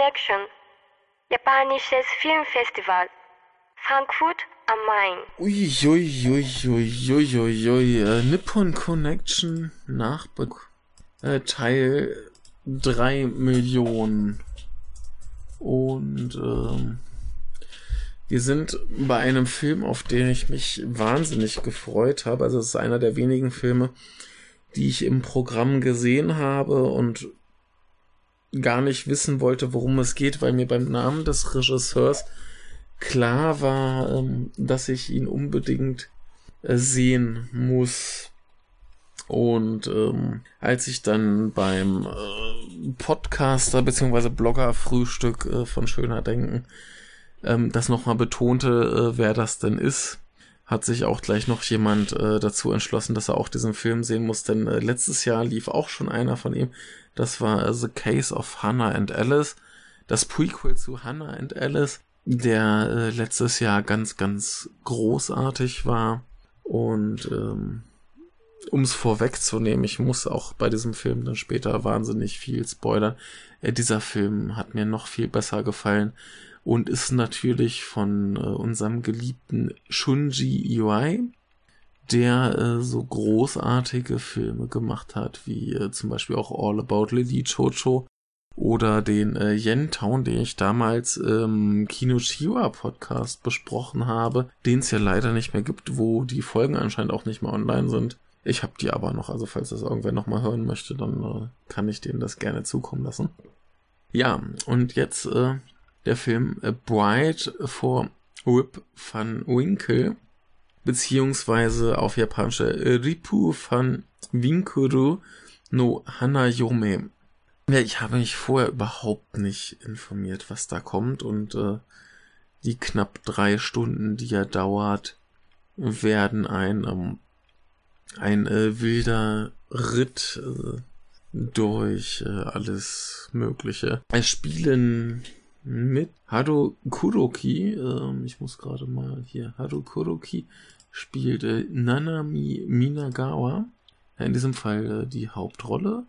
Connection, japanisches Filmfestival, Frankfurt am Main. Uiuiuiuiuiui, äh, Nippon Connection Nachbe äh, Teil 3 Millionen. Und ähm, wir sind bei einem Film, auf den ich mich wahnsinnig gefreut habe. Also es ist einer der wenigen Filme, die ich im Programm gesehen habe und gar nicht wissen wollte, worum es geht, weil mir beim Namen des Regisseurs klar war, ähm, dass ich ihn unbedingt äh, sehen muss. Und ähm, als ich dann beim äh, Podcaster bzw. Blogger Frühstück äh, von Schöner Denken ähm, das nochmal betonte, äh, wer das denn ist, hat sich auch gleich noch jemand äh, dazu entschlossen, dass er auch diesen Film sehen muss, denn äh, letztes Jahr lief auch schon einer von ihm. Das war äh, The Case of Hannah and Alice, das Prequel zu Hannah and Alice, der äh, letztes Jahr ganz, ganz großartig war. Und ähm, um es vorwegzunehmen, ich muss auch bei diesem Film dann später wahnsinnig viel spoilern. Äh, dieser Film hat mir noch viel besser gefallen und ist natürlich von äh, unserem geliebten Shunji Iwai, der äh, so großartige Filme gemacht hat, wie äh, zum Beispiel auch All About Lily Chocho oder den äh, Yen Town, den ich damals im Kino Chiwa Podcast besprochen habe, den es ja leider nicht mehr gibt, wo die Folgen anscheinend auch nicht mehr online sind. Ich habe die aber noch, also falls das irgendwer nochmal hören möchte, dann äh, kann ich denen das gerne zukommen lassen. Ja, und jetzt äh, der Film A Bride for Rip van Winkle, beziehungsweise auf japanische Ripu van Winkuru no Hanayome. Ja, ich habe mich vorher überhaupt nicht informiert, was da kommt und äh, die knapp drei Stunden, die er dauert, werden ein ähm, ein äh, wilder Ritt äh, durch äh, alles Mögliche. Es spielen mit Haru Kuroki, äh, ich muss gerade mal hier, Haru Kuroki spielt äh, Nanami Minagawa, in diesem Fall äh, die Hauptrolle.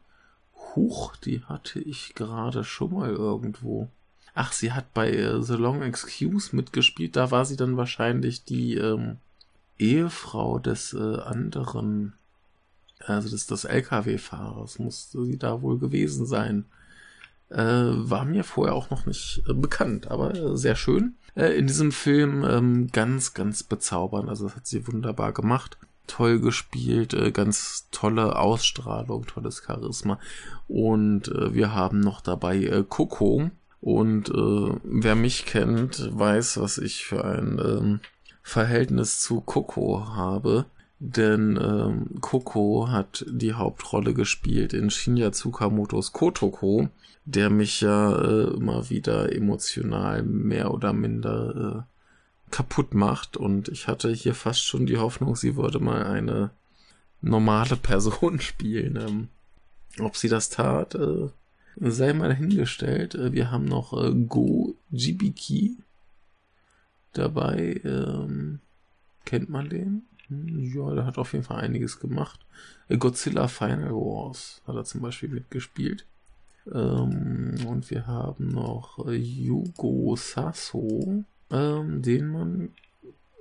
Huch, die hatte ich gerade schon mal irgendwo. Ach, sie hat bei äh, The Long Excuse mitgespielt, da war sie dann wahrscheinlich die ähm, Ehefrau des äh, anderen, also des, des LKW-Fahrers, musste sie da wohl gewesen sein. Äh, war mir vorher auch noch nicht äh, bekannt, aber äh, sehr schön. Äh, in diesem Film ähm, ganz, ganz bezaubernd. Also das hat sie wunderbar gemacht. Toll gespielt, äh, ganz tolle Ausstrahlung, tolles Charisma. Und äh, wir haben noch dabei Coco. Und wer mich kennt, weiß, was ich für ein ähm, Verhältnis zu Coco habe. Denn ähm, Coco hat die Hauptrolle gespielt in Shinya Tsukamotos Kotoko der mich ja äh, immer wieder emotional mehr oder minder äh, kaputt macht. Und ich hatte hier fast schon die Hoffnung, sie würde mal eine normale Person spielen. Ähm, ob sie das tat, äh, sei mal hingestellt. Äh, wir haben noch äh, Go Jibiki dabei. Ähm, kennt man den? Hm, ja, der hat auf jeden Fall einiges gemacht. Äh, Godzilla Final Wars hat er zum Beispiel mitgespielt. Ähm, und wir haben noch Yugo Sasso, ähm, den man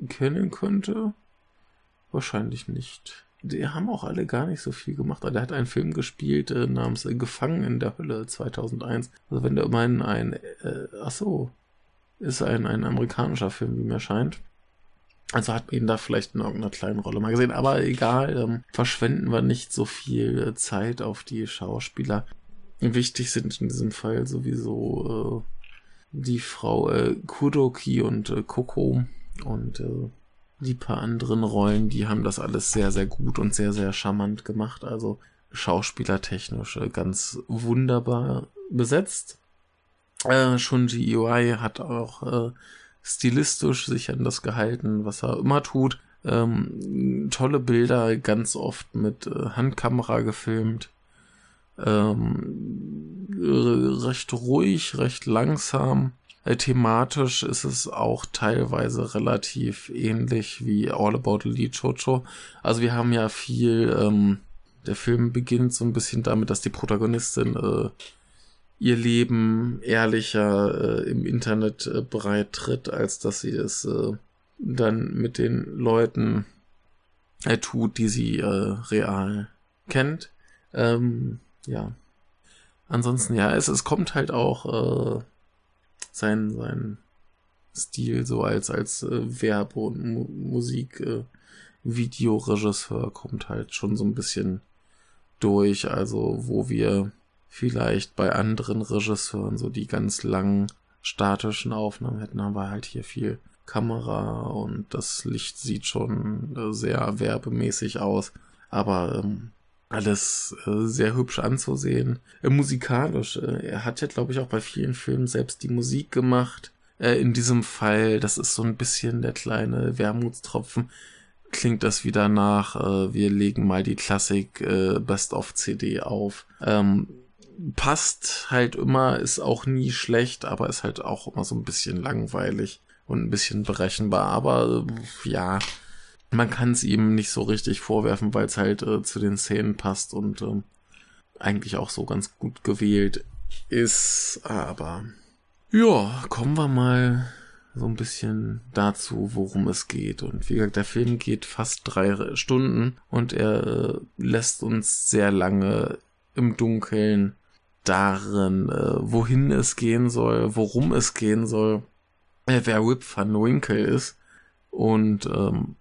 kennen könnte. Wahrscheinlich nicht. Die haben auch alle gar nicht so viel gemacht. Der hat einen Film gespielt äh, namens Gefangen in der Hölle 2001. Also wenn du meinen ein, äh, ach ist ein, ein amerikanischer Film, wie mir scheint. Also hat man ihn da vielleicht in irgendeiner kleinen Rolle mal gesehen, aber egal, ähm, verschwenden wir nicht so viel äh, Zeit auf die Schauspieler. Wichtig sind in diesem Fall sowieso äh, die Frau äh, Kuroki und äh, Koko und äh, die paar anderen Rollen, die haben das alles sehr, sehr gut und sehr, sehr charmant gemacht. Also schauspielertechnisch äh, ganz wunderbar besetzt. Äh, Shunji Iwai hat auch äh, stilistisch sich an das gehalten, was er immer tut. Ähm, tolle Bilder, ganz oft mit äh, Handkamera gefilmt ähm, recht ruhig, recht langsam. Äh, thematisch ist es auch teilweise relativ ähnlich wie All About Lee Chocho. Also wir haben ja viel, ähm, der Film beginnt so ein bisschen damit, dass die Protagonistin äh, ihr Leben ehrlicher äh, im Internet äh, bereit tritt, als dass sie es äh, dann mit den Leuten äh, tut, die sie äh, real kennt. Ähm, ja. Ansonsten, ja, es, es kommt halt auch äh, sein, sein Stil so als, als äh, Werbe- und Mu Musik, äh, Videoregisseur kommt halt schon so ein bisschen durch. Also, wo wir vielleicht bei anderen Regisseuren so die ganz langen statischen Aufnahmen hätten, haben wir halt hier viel Kamera und das Licht sieht schon äh, sehr werbemäßig aus. Aber ähm, alles äh, sehr hübsch anzusehen. Äh, musikalisch, äh, er hat ja, glaube ich, auch bei vielen Filmen selbst die Musik gemacht. Äh, in diesem Fall, das ist so ein bisschen der kleine Wermutstropfen, klingt das wieder nach, äh, wir legen mal die Klassik äh, Best-of-CD auf. Ähm, passt halt immer, ist auch nie schlecht, aber ist halt auch immer so ein bisschen langweilig und ein bisschen berechenbar. Aber ja, man kann es ihm nicht so richtig vorwerfen, weil es halt äh, zu den Szenen passt und äh, eigentlich auch so ganz gut gewählt ist. Aber ja, kommen wir mal so ein bisschen dazu, worum es geht. Und wie gesagt, der Film geht fast drei Stunden und er äh, lässt uns sehr lange im Dunkeln darin, äh, wohin es gehen soll, worum es gehen soll, äh, wer Whip van Winkle ist. Und ähm,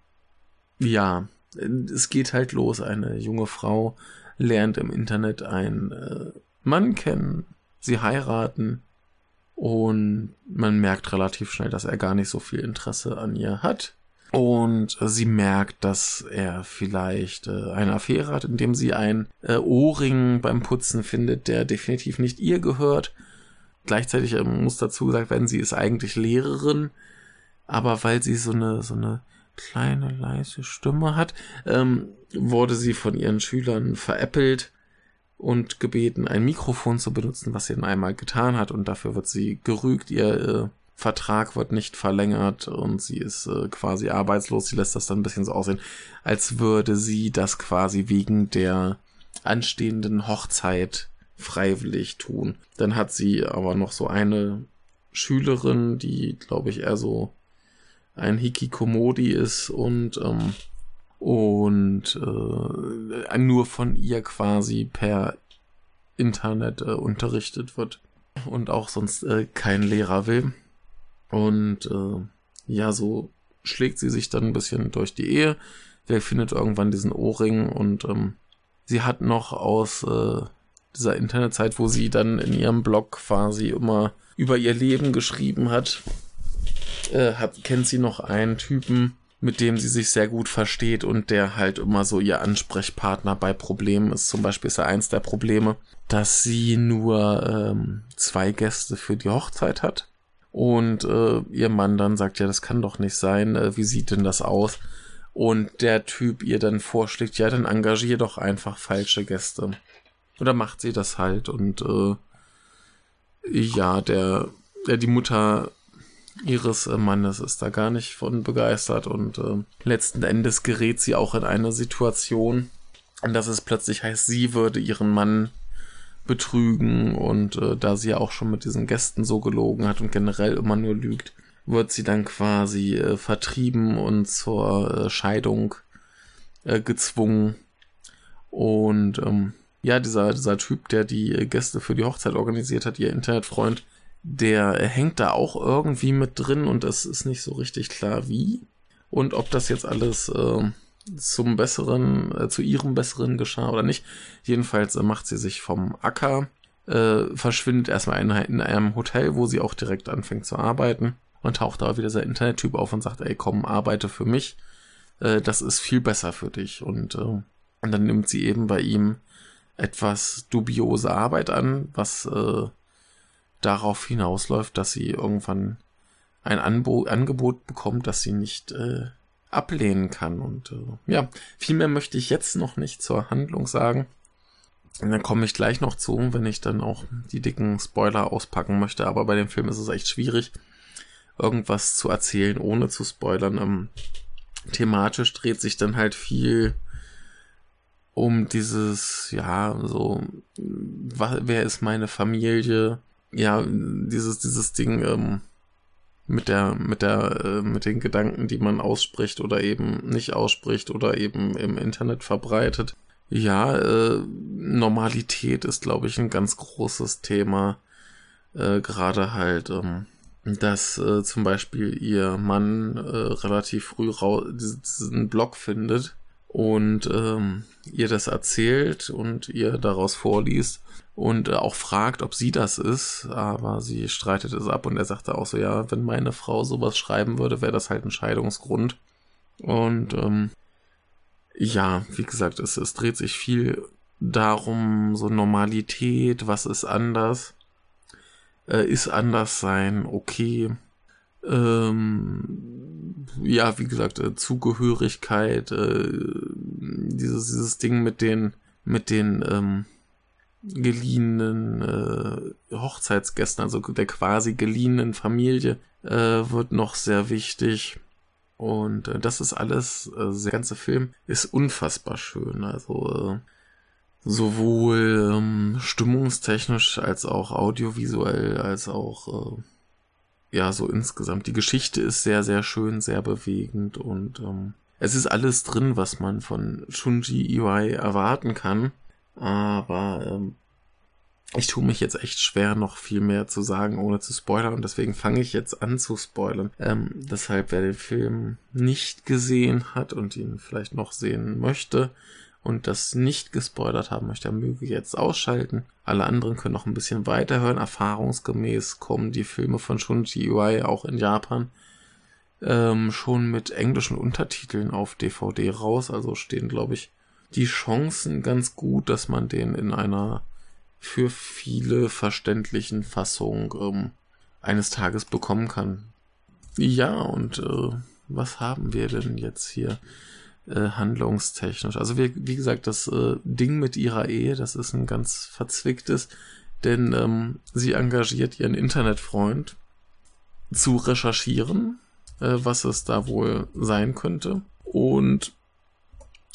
ja, es geht halt los. Eine junge Frau lernt im Internet einen äh, Mann kennen, sie heiraten und man merkt relativ schnell, dass er gar nicht so viel Interesse an ihr hat. Und sie merkt, dass er vielleicht äh, eine Affäre hat, indem sie ein äh, Ohrring beim Putzen findet, der definitiv nicht ihr gehört. Gleichzeitig äh, muss dazu gesagt werden, sie ist eigentlich Lehrerin, aber weil sie so eine so eine kleine leise Stimme hat, ähm, wurde sie von ihren Schülern veräppelt und gebeten, ein Mikrofon zu benutzen, was sie dann einmal getan hat und dafür wird sie gerügt. Ihr äh, Vertrag wird nicht verlängert und sie ist äh, quasi arbeitslos. Sie lässt das dann ein bisschen so aussehen, als würde sie das quasi wegen der anstehenden Hochzeit freiwillig tun. Dann hat sie aber noch so eine Schülerin, die, glaube ich, eher so ein Hikikomodi ist und ähm, und äh, nur von ihr quasi per Internet äh, unterrichtet wird und auch sonst äh, kein Lehrer will. Und äh, ja, so schlägt sie sich dann ein bisschen durch die Ehe. Der findet irgendwann diesen Ohrring und ähm, sie hat noch aus äh, dieser Internetzeit, wo sie dann in ihrem Blog quasi immer über ihr Leben geschrieben hat, äh, hat kennt sie noch einen Typen, mit dem sie sich sehr gut versteht und der halt immer so ihr Ansprechpartner bei Problemen ist. Zum Beispiel ist er eins der Probleme, dass sie nur ähm, zwei Gäste für die Hochzeit hat. Und äh, ihr Mann dann sagt, ja, das kann doch nicht sein, äh, wie sieht denn das aus? Und der Typ ihr dann vorschlägt, ja, dann engagier doch einfach falsche Gäste. Oder macht sie das halt und äh, ja, der, der die Mutter ihres äh, Mannes ist da gar nicht von begeistert und äh, letzten Endes gerät sie auch in eine Situation, in dass es plötzlich heißt, sie würde ihren Mann betrügen und äh, da sie ja auch schon mit diesen Gästen so gelogen hat und generell immer nur lügt, wird sie dann quasi äh, vertrieben und zur äh, Scheidung äh, gezwungen. Und ähm, ja, dieser, dieser Typ, der die Gäste für die Hochzeit organisiert hat, ihr Internetfreund, der hängt da auch irgendwie mit drin und es ist nicht so richtig klar wie. Und ob das jetzt alles äh, zum besseren, äh, zu ihrem besseren geschah oder nicht. Jedenfalls äh, macht sie sich vom Acker, äh, verschwindet erstmal in, in einem Hotel, wo sie auch direkt anfängt zu arbeiten und taucht da wieder dieser Internettyp auf und sagt, ey komm, arbeite für mich. Äh, das ist viel besser für dich. Und, äh, und dann nimmt sie eben bei ihm etwas dubiose Arbeit an, was äh, darauf hinausläuft, dass sie irgendwann ein Anbo Angebot bekommt, das sie nicht äh, ablehnen kann. Und äh, ja, viel mehr möchte ich jetzt noch nicht zur Handlung sagen. Und dann komme ich gleich noch zu, wenn ich dann auch die dicken Spoiler auspacken möchte. Aber bei dem Film ist es echt schwierig, irgendwas zu erzählen, ohne zu spoilern. Ähm, thematisch dreht sich dann halt viel um dieses, ja, so, wer ist meine Familie? Ja, dieses, dieses Ding, ähm, mit der, mit der, äh, mit den Gedanken, die man ausspricht oder eben nicht ausspricht oder eben im Internet verbreitet. Ja, äh, Normalität ist, glaube ich, ein ganz großes Thema. Äh, Gerade halt, ähm, dass äh, zum Beispiel ihr Mann äh, relativ früh diesen Blog findet und ähm, ihr das erzählt und ihr daraus vorliest und äh, auch fragt, ob sie das ist, aber sie streitet es ab und er sagte auch so, ja, wenn meine Frau sowas schreiben würde, wäre das halt ein Scheidungsgrund. Und ähm, ja, wie gesagt, es, es dreht sich viel darum, so Normalität, was ist anders, äh, ist anders sein, okay. Ähm, ja, wie gesagt, äh, Zugehörigkeit, äh, dieses, dieses Ding mit den, mit den ähm, geliehenen äh, Hochzeitsgästen, also der quasi geliehenen Familie, äh, wird noch sehr wichtig. Und äh, das ist alles, äh, der ganze Film ist unfassbar schön. Also äh, sowohl ähm, stimmungstechnisch als auch audiovisuell, als auch äh, ja, so insgesamt. Die Geschichte ist sehr, sehr schön, sehr bewegend und ähm, es ist alles drin, was man von Shunji Iwai erwarten kann. Aber ähm, ich tue mich jetzt echt schwer, noch viel mehr zu sagen, ohne zu spoilern. Und deswegen fange ich jetzt an zu spoilern. Ähm, deshalb, wer den Film nicht gesehen hat und ihn vielleicht noch sehen möchte und das nicht gespoilert haben möchte, möge jetzt ausschalten. Alle anderen können noch ein bisschen weiterhören. Erfahrungsgemäß kommen die Filme von Shunji Iwai auch in Japan ähm, schon mit englischen Untertiteln auf DVD raus. Also stehen, glaube ich, die Chancen ganz gut, dass man den in einer für viele verständlichen Fassung ähm, eines Tages bekommen kann. Ja, und äh, was haben wir denn jetzt hier äh, handlungstechnisch? Also wie, wie gesagt, das äh, Ding mit ihrer Ehe, das ist ein ganz verzwicktes, denn ähm, sie engagiert ihren Internetfreund zu recherchieren, äh, was es da wohl sein könnte. Und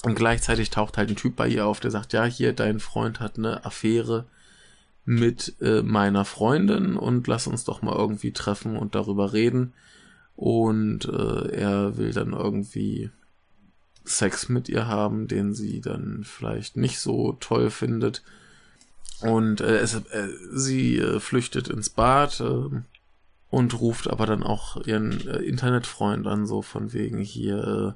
und gleichzeitig taucht halt ein Typ bei ihr auf, der sagt, ja, hier, dein Freund hat eine Affäre mit äh, meiner Freundin und lass uns doch mal irgendwie treffen und darüber reden. Und äh, er will dann irgendwie Sex mit ihr haben, den sie dann vielleicht nicht so toll findet. Und äh, es, äh, sie äh, flüchtet ins Bad äh, und ruft aber dann auch ihren Internetfreund an, so von wegen hier,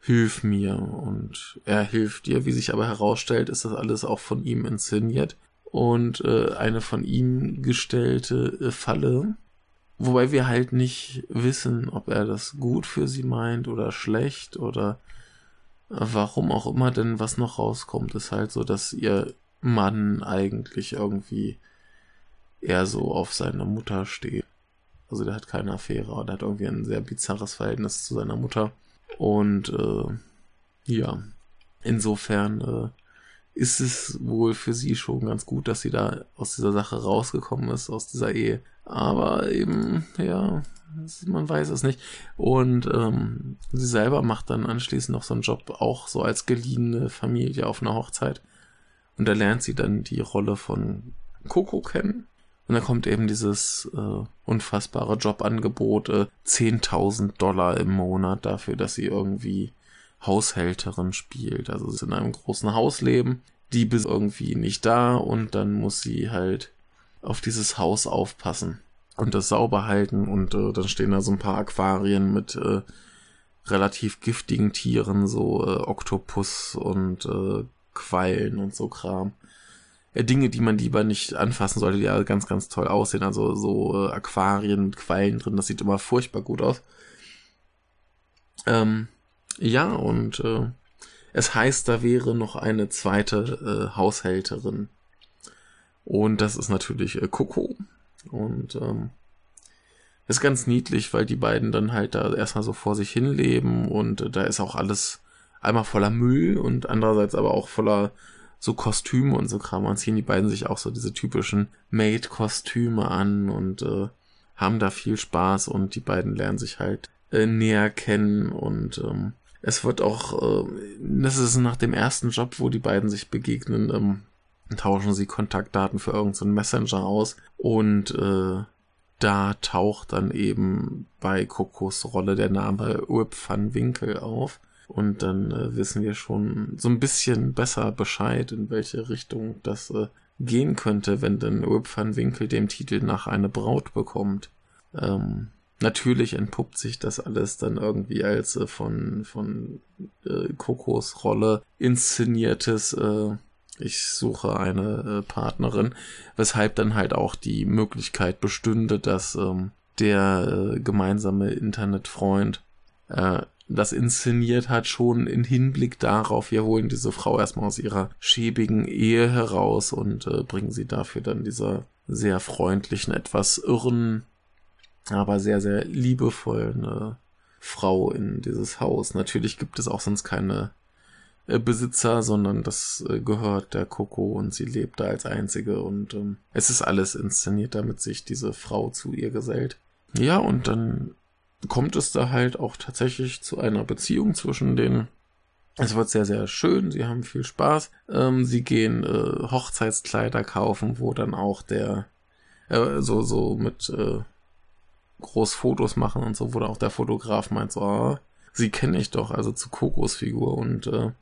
hilf mir. Und er hilft ihr. Wie sich aber herausstellt, ist das alles auch von ihm inszeniert. Und äh, eine von ihm gestellte äh, Falle. Wobei wir halt nicht wissen, ob er das gut für sie meint oder schlecht oder warum auch immer, denn was noch rauskommt, ist halt so, dass ihr Mann eigentlich irgendwie eher so auf seine Mutter steht. Also der hat keine Affäre, oder hat irgendwie ein sehr bizarres Verhältnis zu seiner Mutter. Und äh, ja, insofern äh, ist es wohl für sie schon ganz gut, dass sie da aus dieser Sache rausgekommen ist, aus dieser Ehe. Aber eben, ja, man weiß es nicht. Und ähm, sie selber macht dann anschließend noch so einen Job, auch so als geliehene Familie auf einer Hochzeit. Und da lernt sie dann die Rolle von Coco kennen. Und dann kommt eben dieses äh, unfassbare Jobangebot, äh, 10.000 Dollar im Monat dafür, dass sie irgendwie Haushälterin spielt. Also sie ist in einem großen Haus leben, die bis irgendwie nicht da und dann muss sie halt auf dieses Haus aufpassen und das sauber halten und äh, dann stehen da so ein paar Aquarien mit äh, relativ giftigen Tieren, so äh, Oktopus und äh, Quallen und so Kram. Dinge, die man lieber nicht anfassen sollte, die ja ganz, ganz toll aussehen. Also so äh, Aquarien mit Quallen drin, das sieht immer furchtbar gut aus. Ähm, ja, und äh, es heißt, da wäre noch eine zweite äh, Haushälterin. Und das ist natürlich äh, Coco. Und ähm, ist ganz niedlich, weil die beiden dann halt da erstmal so vor sich hin leben und äh, da ist auch alles einmal voller Müll und andererseits aber auch voller so Kostüme und so Kram. Und ziehen die beiden sich auch so diese typischen Maid-Kostüme an und äh, haben da viel Spaß und die beiden lernen sich halt äh, näher kennen und ähm, es wird auch, äh, das ist nach dem ersten Job, wo die beiden sich begegnen, ähm, tauschen sie Kontaktdaten für irgendeinen so Messenger aus und äh, da taucht dann eben bei Kokos Rolle der Name Urb van Winkel auf. Und dann äh, wissen wir schon so ein bisschen besser Bescheid, in welche Richtung das äh, gehen könnte, wenn denn Urb van Winkel dem Titel nach eine Braut bekommt. Ähm, natürlich entpuppt sich das alles dann irgendwie als äh, von, von äh, Kokos Rolle inszeniertes äh, ich suche eine äh, Partnerin, weshalb dann halt auch die Möglichkeit bestünde, dass ähm, der äh, gemeinsame Internetfreund äh, das inszeniert hat, schon in Hinblick darauf, wir holen diese Frau erstmal aus ihrer schäbigen Ehe heraus und äh, bringen sie dafür dann dieser sehr freundlichen, etwas irren, aber sehr, sehr liebevollen äh, Frau in dieses Haus. Natürlich gibt es auch sonst keine äh, Besitzer, sondern das äh, gehört der Coco und sie lebt da als einzige und ähm, es ist alles inszeniert, damit sich diese Frau zu ihr gesellt. Ja, und dann kommt es da halt auch tatsächlich zu einer Beziehung zwischen denen. Es wird sehr, sehr schön, sie haben viel Spaß. Ähm, sie gehen äh, Hochzeitskleider kaufen, wo dann auch der äh, so, so mit äh, groß Fotos machen und so, wo dann auch der Fotograf meint, so, ah, sie kenne ich doch, also zu Kokos Figur und äh,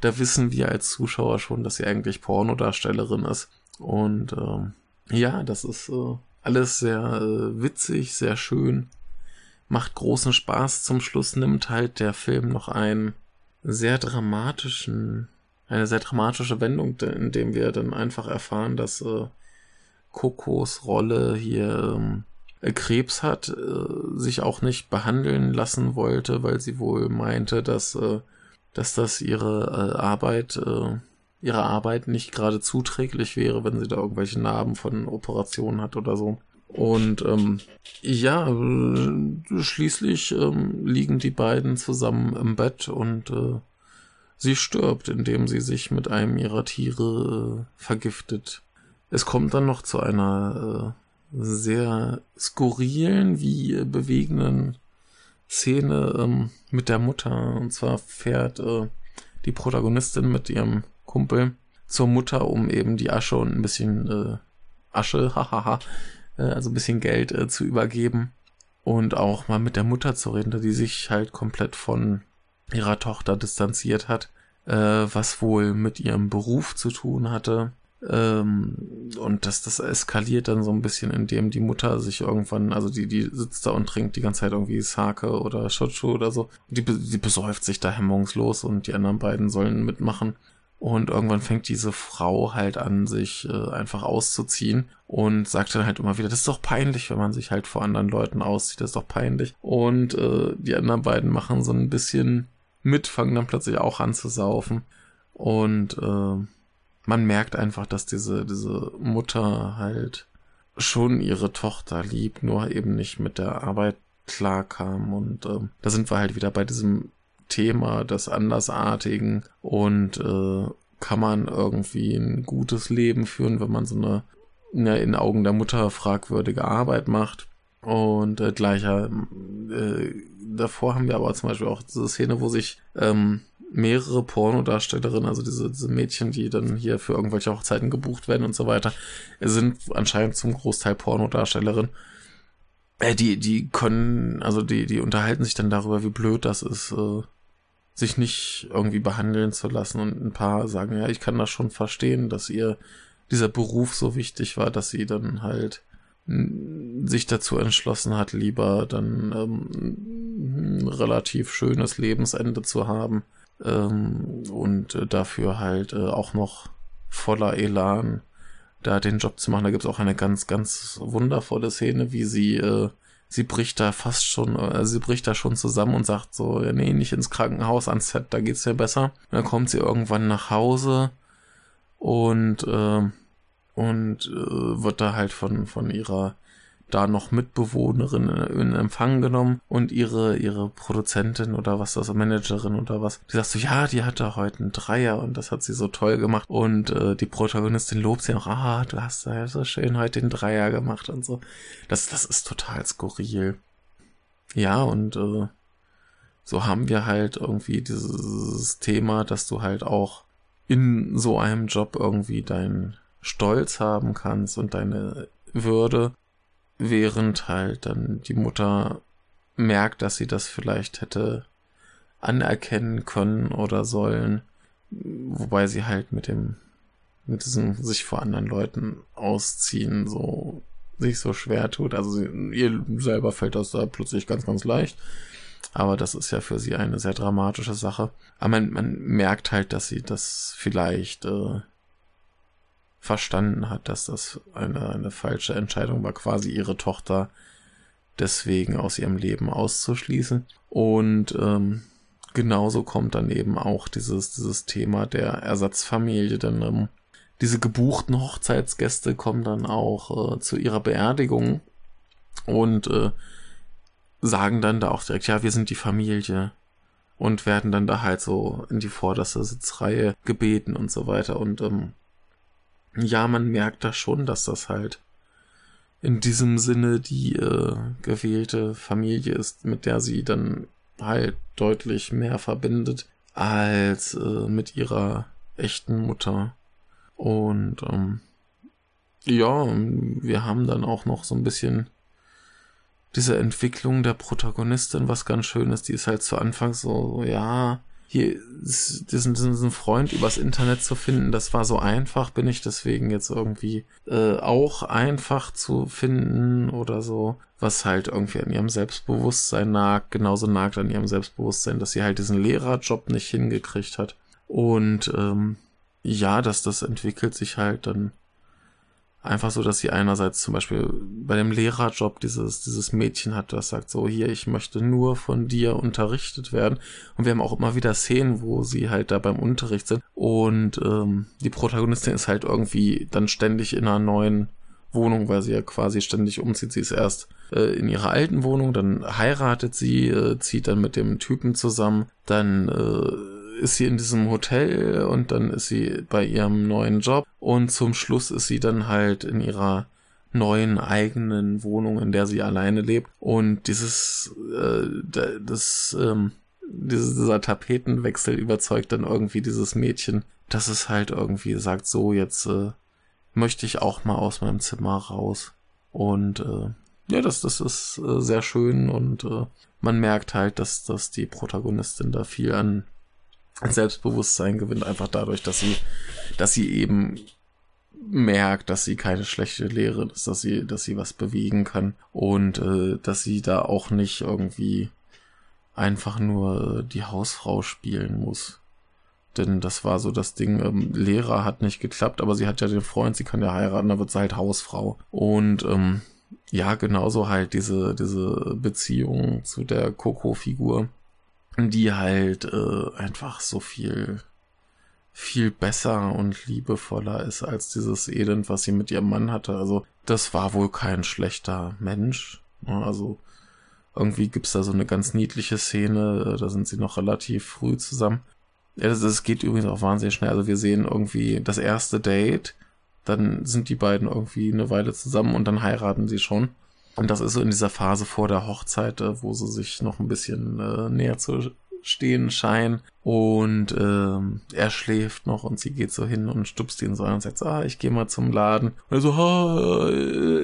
da wissen wir als Zuschauer schon, dass sie eigentlich Pornodarstellerin ist. Und ähm, ja, das ist äh, alles sehr äh, witzig, sehr schön, macht großen Spaß. Zum Schluss nimmt halt der Film noch einen sehr dramatischen, eine sehr dramatische Wendung, in dem wir dann einfach erfahren, dass äh, Kokos Rolle hier ähm, Krebs hat, äh, sich auch nicht behandeln lassen wollte, weil sie wohl meinte, dass äh, dass das ihre äh, Arbeit, äh, ihre Arbeit nicht gerade zuträglich wäre, wenn sie da irgendwelche Narben von Operationen hat oder so. Und ähm, ja, äh, schließlich ähm, liegen die beiden zusammen im Bett und äh, sie stirbt, indem sie sich mit einem ihrer Tiere äh, vergiftet. Es kommt dann noch zu einer äh, sehr skurrilen wie bewegenden Szene ähm, mit der Mutter. Und zwar fährt äh, die Protagonistin mit ihrem Kumpel zur Mutter, um eben die Asche und ein bisschen äh, Asche, hahaha, äh, also ein bisschen Geld äh, zu übergeben. Und auch mal mit der Mutter zu reden, die sich halt komplett von ihrer Tochter distanziert hat, äh, was wohl mit ihrem Beruf zu tun hatte. Ähm, und das, das eskaliert dann so ein bisschen, indem die Mutter sich irgendwann, also die, die sitzt da und trinkt die ganze Zeit irgendwie Sake oder Shochu oder so. Die, die besäuft sich da hemmungslos und die anderen beiden sollen mitmachen. Und irgendwann fängt diese Frau halt an, sich äh, einfach auszuziehen und sagt dann halt immer wieder, das ist doch peinlich, wenn man sich halt vor anderen Leuten auszieht, das ist doch peinlich. Und äh, die anderen beiden machen so ein bisschen mit, fangen dann plötzlich auch an zu saufen. Und äh, man merkt einfach, dass diese, diese Mutter halt schon ihre Tochter liebt, nur eben nicht mit der Arbeit klarkam. Und ähm, da sind wir halt wieder bei diesem Thema des Andersartigen und äh, kann man irgendwie ein gutes Leben führen, wenn man so eine ja, in Augen der Mutter fragwürdige Arbeit macht. Und äh, gleicher, äh, davor haben wir aber zum Beispiel auch diese Szene, wo sich ähm, mehrere Pornodarstellerinnen, also diese, diese Mädchen, die dann hier für irgendwelche Hochzeiten gebucht werden und so weiter, sind anscheinend zum Großteil Pornodarstellerinnen. Äh, die, die können, also die, die unterhalten sich dann darüber, wie blöd das ist, äh, sich nicht irgendwie behandeln zu lassen. Und ein paar sagen, ja, ich kann das schon verstehen, dass ihr dieser Beruf so wichtig war, dass sie dann halt sich dazu entschlossen hat, lieber dann ähm, ein relativ schönes Lebensende zu haben, ähm, und äh, dafür halt äh, auch noch voller Elan da den Job zu machen. Da gibt es auch eine ganz, ganz wundervolle Szene, wie sie, äh, sie bricht da fast schon, äh, sie bricht da schon zusammen und sagt so, ja, nee, nicht ins Krankenhaus, ans Set, da geht's ja besser. Und dann kommt sie irgendwann nach Hause und, äh, und äh, wird da halt von, von ihrer da noch Mitbewohnerin in Empfang genommen und ihre, ihre Produzentin oder was das, Managerin oder was, die sagt so, ja, die hatte heute einen Dreier und das hat sie so toll gemacht und äh, die Protagonistin lobt sie auch, ah, du hast da so schön heute den Dreier gemacht und so. Das, das ist total skurril. Ja, und äh, so haben wir halt irgendwie dieses Thema, dass du halt auch in so einem Job irgendwie deinen Stolz haben kannst und deine Würde, während halt dann die Mutter merkt, dass sie das vielleicht hätte anerkennen können oder sollen, wobei sie halt mit dem mit diesem sich vor anderen Leuten ausziehen so sich so schwer tut. Also sie, ihr selber fällt das da plötzlich ganz, ganz leicht. Aber das ist ja für sie eine sehr dramatische Sache. Aber man, man merkt halt, dass sie das vielleicht äh, verstanden hat, dass das eine, eine falsche Entscheidung war, quasi ihre Tochter deswegen aus ihrem Leben auszuschließen. Und ähm, genauso kommt dann eben auch dieses, dieses Thema der Ersatzfamilie, denn ähm, diese gebuchten Hochzeitsgäste kommen dann auch äh, zu ihrer Beerdigung und äh, sagen dann da auch direkt, ja, wir sind die Familie und werden dann da halt so in die vorderste Sitzreihe gebeten und so weiter. Und ähm, ja, man merkt da schon, dass das halt in diesem Sinne die äh, gewählte Familie ist, mit der sie dann halt deutlich mehr verbindet als äh, mit ihrer echten Mutter. Und ähm, ja, wir haben dann auch noch so ein bisschen diese Entwicklung der Protagonistin, was ganz schön ist. Die ist halt zu Anfang so, ja, hier diesen, diesen Freund übers Internet zu finden, das war so einfach, bin ich deswegen jetzt irgendwie äh, auch einfach zu finden oder so, was halt irgendwie an ihrem Selbstbewusstsein nagt, genauso nagt an ihrem Selbstbewusstsein, dass sie halt diesen Lehrerjob nicht hingekriegt hat. Und ähm, ja, dass das entwickelt sich halt dann einfach so, dass sie einerseits zum Beispiel bei dem Lehrerjob dieses, dieses Mädchen hat, das sagt so, hier, ich möchte nur von dir unterrichtet werden. Und wir haben auch immer wieder Szenen, wo sie halt da beim Unterricht sind. Und ähm, die Protagonistin ist halt irgendwie dann ständig in einer neuen Wohnung, weil sie ja quasi ständig umzieht. Sie ist erst äh, in ihrer alten Wohnung, dann heiratet sie, äh, zieht dann mit dem Typen zusammen, dann äh, ist sie in diesem Hotel und dann ist sie bei ihrem neuen Job und zum Schluss ist sie dann halt in ihrer neuen eigenen Wohnung, in der sie alleine lebt. Und dieses äh, das ähm, dieser Tapetenwechsel überzeugt dann irgendwie dieses Mädchen, dass es halt irgendwie sagt, so jetzt äh, möchte ich auch mal aus meinem Zimmer raus. Und äh, ja, das das ist äh, sehr schön und äh, man merkt halt, dass dass die Protagonistin da viel an Selbstbewusstsein gewinnt, einfach dadurch, dass sie, dass sie eben merkt, dass sie keine schlechte Lehrerin ist, dass sie, dass sie was bewegen kann und äh, dass sie da auch nicht irgendwie einfach nur die Hausfrau spielen muss. Denn das war so das Ding, ähm, Lehrer hat nicht geklappt, aber sie hat ja den Freund, sie kann ja heiraten, da wird sie halt Hausfrau. Und ähm, ja, genauso halt diese, diese Beziehung zu der Coco-Figur die halt äh, einfach so viel viel besser und liebevoller ist als dieses Elend, was sie mit ihrem Mann hatte. Also das war wohl kein schlechter Mensch. Ne? Also irgendwie gibt's da so eine ganz niedliche Szene, da sind sie noch relativ früh zusammen. Das geht übrigens auch wahnsinnig schnell. Also wir sehen irgendwie das erste Date, dann sind die beiden irgendwie eine Weile zusammen und dann heiraten sie schon. Und das ist so in dieser Phase vor der Hochzeit, äh, wo sie sich noch ein bisschen äh, näher zu stehen scheinen. Und ähm, er schläft noch und sie geht so hin und stupst ihn so an und sagt, ah, ich gehe mal zum Laden. Und er so, ah,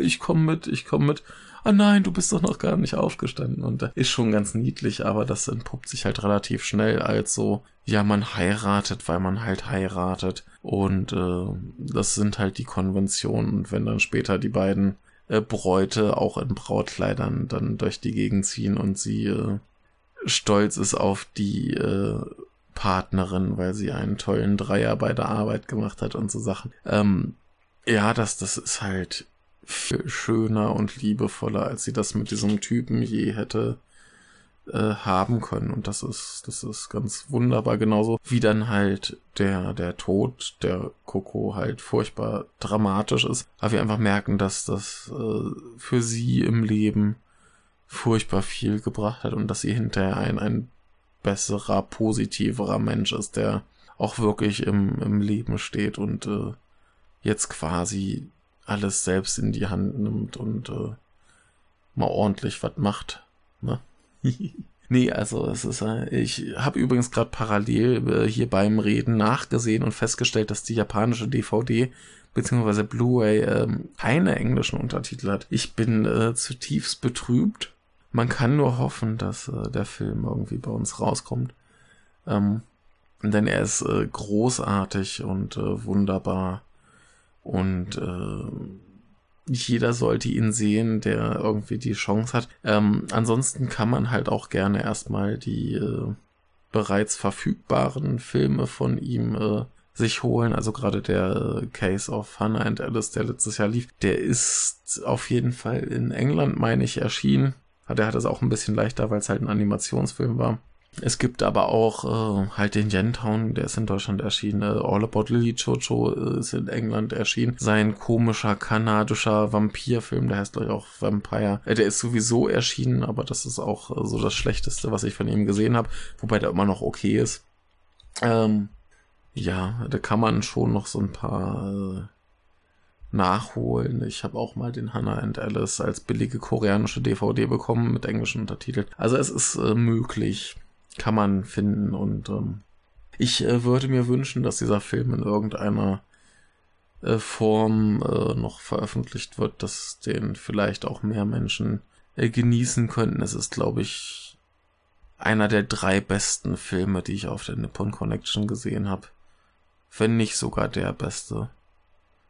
ich komme mit, ich komme mit. Ah nein, du bist doch noch gar nicht aufgestanden. Und das ist schon ganz niedlich, aber das entpuppt sich halt relativ schnell als so, ja, man heiratet, weil man halt heiratet. Und äh, das sind halt die Konventionen. Und wenn dann später die beiden äh, Bräute auch in Brautkleidern dann durch die Gegend ziehen und sie äh, stolz ist auf die äh, Partnerin, weil sie einen tollen Dreier bei der Arbeit gemacht hat und so Sachen. Ähm, ja, das, das ist halt viel schöner und liebevoller, als sie das mit diesem Typen je hätte äh, haben können. Und das ist, das ist ganz wunderbar. Genauso wie dann halt der, der Tod der Coco halt furchtbar dramatisch ist. Aber wir einfach merken, dass das äh, für sie im Leben furchtbar viel gebracht hat und dass sie hinterher ein, ein besserer, positiverer Mensch ist, der auch wirklich im, im Leben steht und äh, jetzt quasi alles selbst in die Hand nimmt und äh, mal ordentlich was macht. Ne? Nee, also es ist, äh, ich habe übrigens gerade parallel äh, hier beim Reden nachgesehen und festgestellt, dass die japanische DVD bzw. Blu-ray ähm, keine englischen Untertitel hat. Ich bin äh, zutiefst betrübt. Man kann nur hoffen, dass äh, der Film irgendwie bei uns rauskommt. Ähm, denn er ist äh, großartig und äh, wunderbar. Und äh, jeder sollte ihn sehen, der irgendwie die Chance hat. Ähm, ansonsten kann man halt auch gerne erstmal die äh, bereits verfügbaren Filme von ihm äh, sich holen. Also gerade der äh, Case of Hannah and Alice, der letztes Jahr lief, der ist auf jeden Fall in England, meine ich, erschienen. Der hat es auch ein bisschen leichter, weil es halt ein Animationsfilm war. Es gibt aber auch äh, halt den Yentown, der ist in Deutschland erschienen. Äh, All About Lily Jojo äh, ist in England erschienen. Sein komischer kanadischer Vampirfilm, der heißt auch Vampire. Äh, der ist sowieso erschienen, aber das ist auch äh, so das Schlechteste, was ich von ihm gesehen habe. Wobei der immer noch okay ist. Ähm, ja, da kann man schon noch so ein paar äh, nachholen. Ich habe auch mal den Hannah and Alice als billige koreanische DVD bekommen mit englischen Untertiteln. Also es ist äh, möglich kann man finden und ähm, ich äh, würde mir wünschen, dass dieser Film in irgendeiner äh, Form äh, noch veröffentlicht wird, dass den vielleicht auch mehr Menschen äh, genießen könnten. Es ist, glaube ich, einer der drei besten Filme, die ich auf der Nippon Connection gesehen habe. Wenn nicht sogar der beste.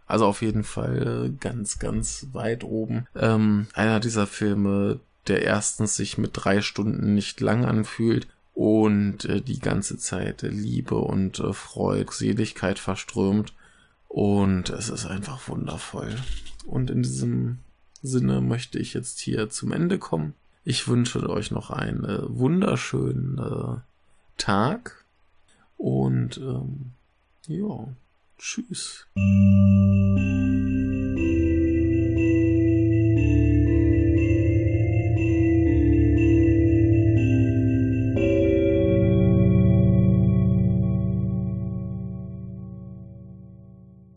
Also auf jeden Fall äh, ganz, ganz weit oben. Ähm, einer dieser Filme, der erstens sich mit drei Stunden nicht lang anfühlt und äh, die ganze Zeit Liebe und äh, Freude, Seligkeit verströmt und es ist einfach wundervoll. Und in diesem Sinne möchte ich jetzt hier zum Ende kommen. Ich wünsche euch noch einen äh, wunderschönen äh, Tag und ähm, ja, tschüss.